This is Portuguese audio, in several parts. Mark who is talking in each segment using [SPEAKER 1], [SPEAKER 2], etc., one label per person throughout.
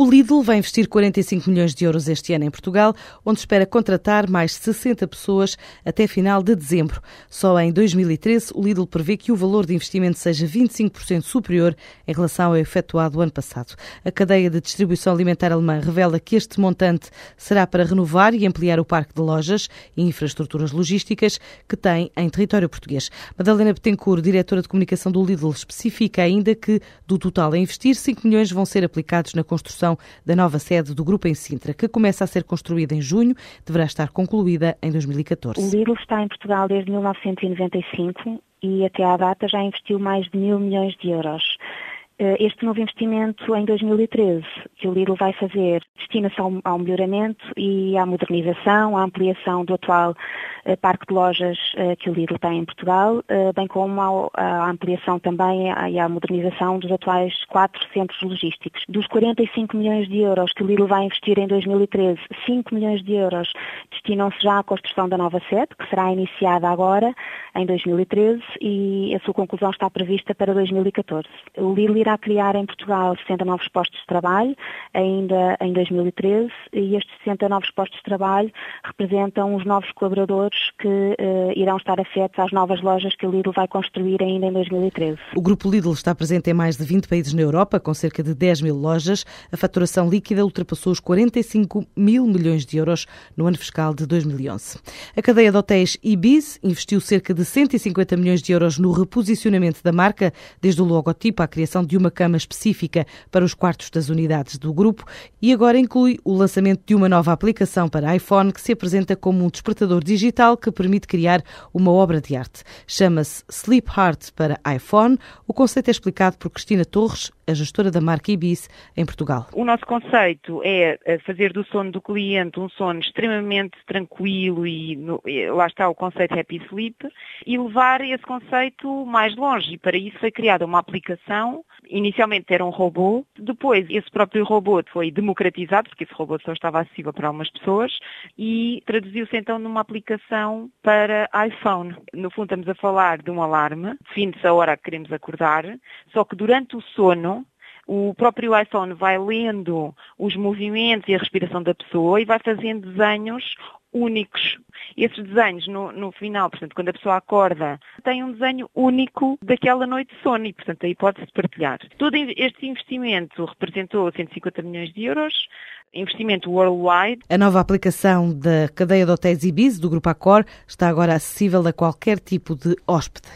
[SPEAKER 1] O Lidl vai investir 45 milhões de euros este ano em Portugal, onde espera contratar mais 60 pessoas até final de dezembro. Só em 2013, o Lidl prevê que o valor de investimento seja 25% superior em relação ao efetuado ano passado. A cadeia de distribuição alimentar alemã revela que este montante será para renovar e ampliar o parque de lojas e infraestruturas logísticas que tem em território português. Madalena Betancourt, diretora de comunicação do Lidl, especifica ainda que do total a investir, 5 milhões vão ser aplicados na construção da nova sede do grupo em Sintra, que começa a ser construída em junho, deverá estar concluída em 2014.
[SPEAKER 2] O Lidl está em Portugal desde 1995 e até à data já investiu mais de mil milhões de euros. Eh, este novo investimento em 2013 que o Lidl vai fazer destina-se ao, melhoramento e à modernização, à ampliação do atual parque de lojas eh, que o Lidl tem em Portugal, bem como à ampliação também e à modernização dos atuais quatro centros logísticos. Dos 45 milhões de euros que o Lidl vai investir em 2013, 5 milhões de euros destinam-se já à construção da nova sede, que será iniciada agora, em 2013, e a sua conclusão está prevista para 2014. O Lidl irá a criar em Portugal 60 novos postos de trabalho, ainda em 2013, e estes 60 novos postos de trabalho representam os novos colaboradores que uh, irão estar afetos às novas lojas que o Lidl vai construir ainda em 2013.
[SPEAKER 1] O grupo Lidl está presente em mais de 20 países na Europa, com cerca de 10 mil lojas. A faturação líquida ultrapassou os 45 mil milhões de euros no ano fiscal de 2011. A cadeia de hotéis Ibis investiu cerca de 150 milhões de euros no reposicionamento da marca, desde o logotipo à criação de uma cama específica para os quartos das unidades do grupo e agora inclui o lançamento de uma nova aplicação para iPhone que se apresenta como um despertador digital que permite criar uma obra de arte. Chama-se Sleep Heart para iPhone. O conceito é explicado por Cristina Torres, a gestora da marca Ibis em Portugal.
[SPEAKER 3] O nosso conceito é fazer do sono do cliente um sono extremamente tranquilo e lá está o conceito Happy Sleep e levar esse conceito mais longe. E para isso foi criada uma aplicação Inicialmente era um robô, depois esse próprio robô foi democratizado, porque esse robô só estava acessível para algumas pessoas, e traduziu-se então numa aplicação para iPhone. No fundo estamos a falar de um alarme, define-se a hora que queremos acordar, só que durante o sono o próprio iPhone vai lendo os movimentos e a respiração da pessoa e vai fazendo desenhos únicos. Esses desenhos, no, no, final, portanto, quando a pessoa acorda, tem um desenho único daquela noite de sono e, portanto, aí pode-se partilhar. Todo este investimento representou 150 milhões de euros, investimento worldwide.
[SPEAKER 1] A nova aplicação da cadeia de hotéis Ibis, do Grupo Accor, está agora acessível a qualquer tipo de hóspede.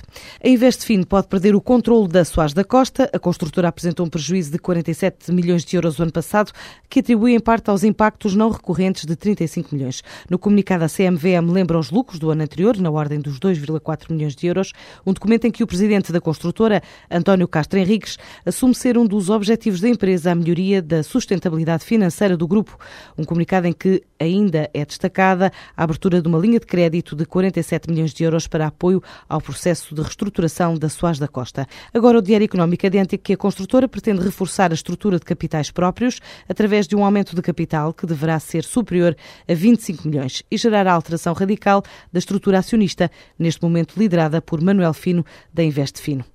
[SPEAKER 1] A Investfin pode perder o controle da Soares da Costa. A construtora apresentou um prejuízo de 47 milhões de euros no ano passado, que atribui em parte aos impactos não recorrentes de 35 milhões. No comunicado, a CMVM lembra os lucros do ano anterior, na ordem dos 2,4 milhões de euros, um documento em que o presidente da construtora, António Castro Henriques, assume ser um dos objetivos da empresa a melhoria da sustentabilidade financeira do do grupo. Um comunicado em que ainda é destacada a abertura de uma linha de crédito de 47 milhões de euros para apoio ao processo de reestruturação da Soares da Costa. Agora, o Diário Económico adianta que a construtora pretende reforçar a estrutura de capitais próprios através de um aumento de capital que deverá ser superior a 25 milhões e gerar a alteração radical da estrutura acionista, neste momento liderada por Manuel Fino, da Investe Fino.